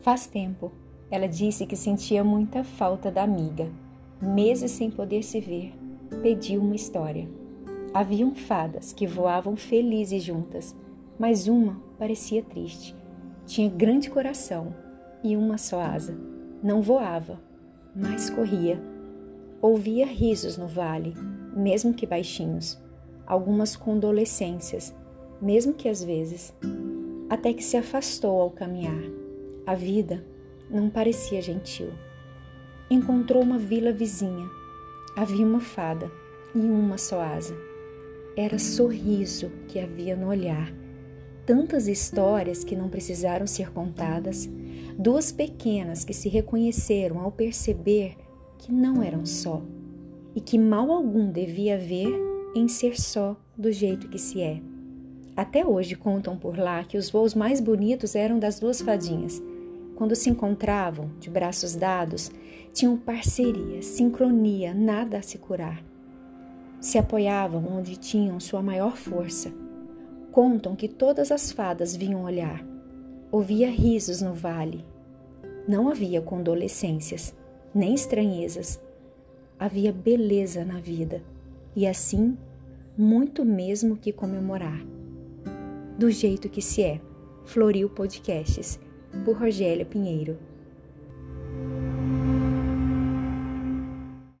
Faz tempo, ela disse que sentia muita falta da amiga. Meses sem poder se ver, pediu uma história. Haviam fadas que voavam felizes juntas, mas uma parecia triste. Tinha grande coração e uma só asa. Não voava, mas corria. Ouvia risos no vale, mesmo que baixinhos, algumas condolescências, mesmo que às vezes, até que se afastou ao caminhar. A vida não parecia gentil. Encontrou uma vila vizinha. Havia uma fada e uma só asa. Era sorriso que havia no olhar. Tantas histórias que não precisaram ser contadas, duas pequenas que se reconheceram ao perceber que não eram só e que mal algum devia haver em ser só do jeito que se é. Até hoje contam por lá que os voos mais bonitos eram das duas fadinhas. Quando se encontravam, de braços dados, tinham parceria, sincronia, nada a se curar. Se apoiavam onde tinham sua maior força. Contam que todas as fadas vinham olhar. Ouvia risos no vale. Não havia condolescências, nem estranhezas. Havia beleza na vida e assim muito mesmo que comemorar. Do jeito que se é. Floril Podcasts, por Rogélia Pinheiro.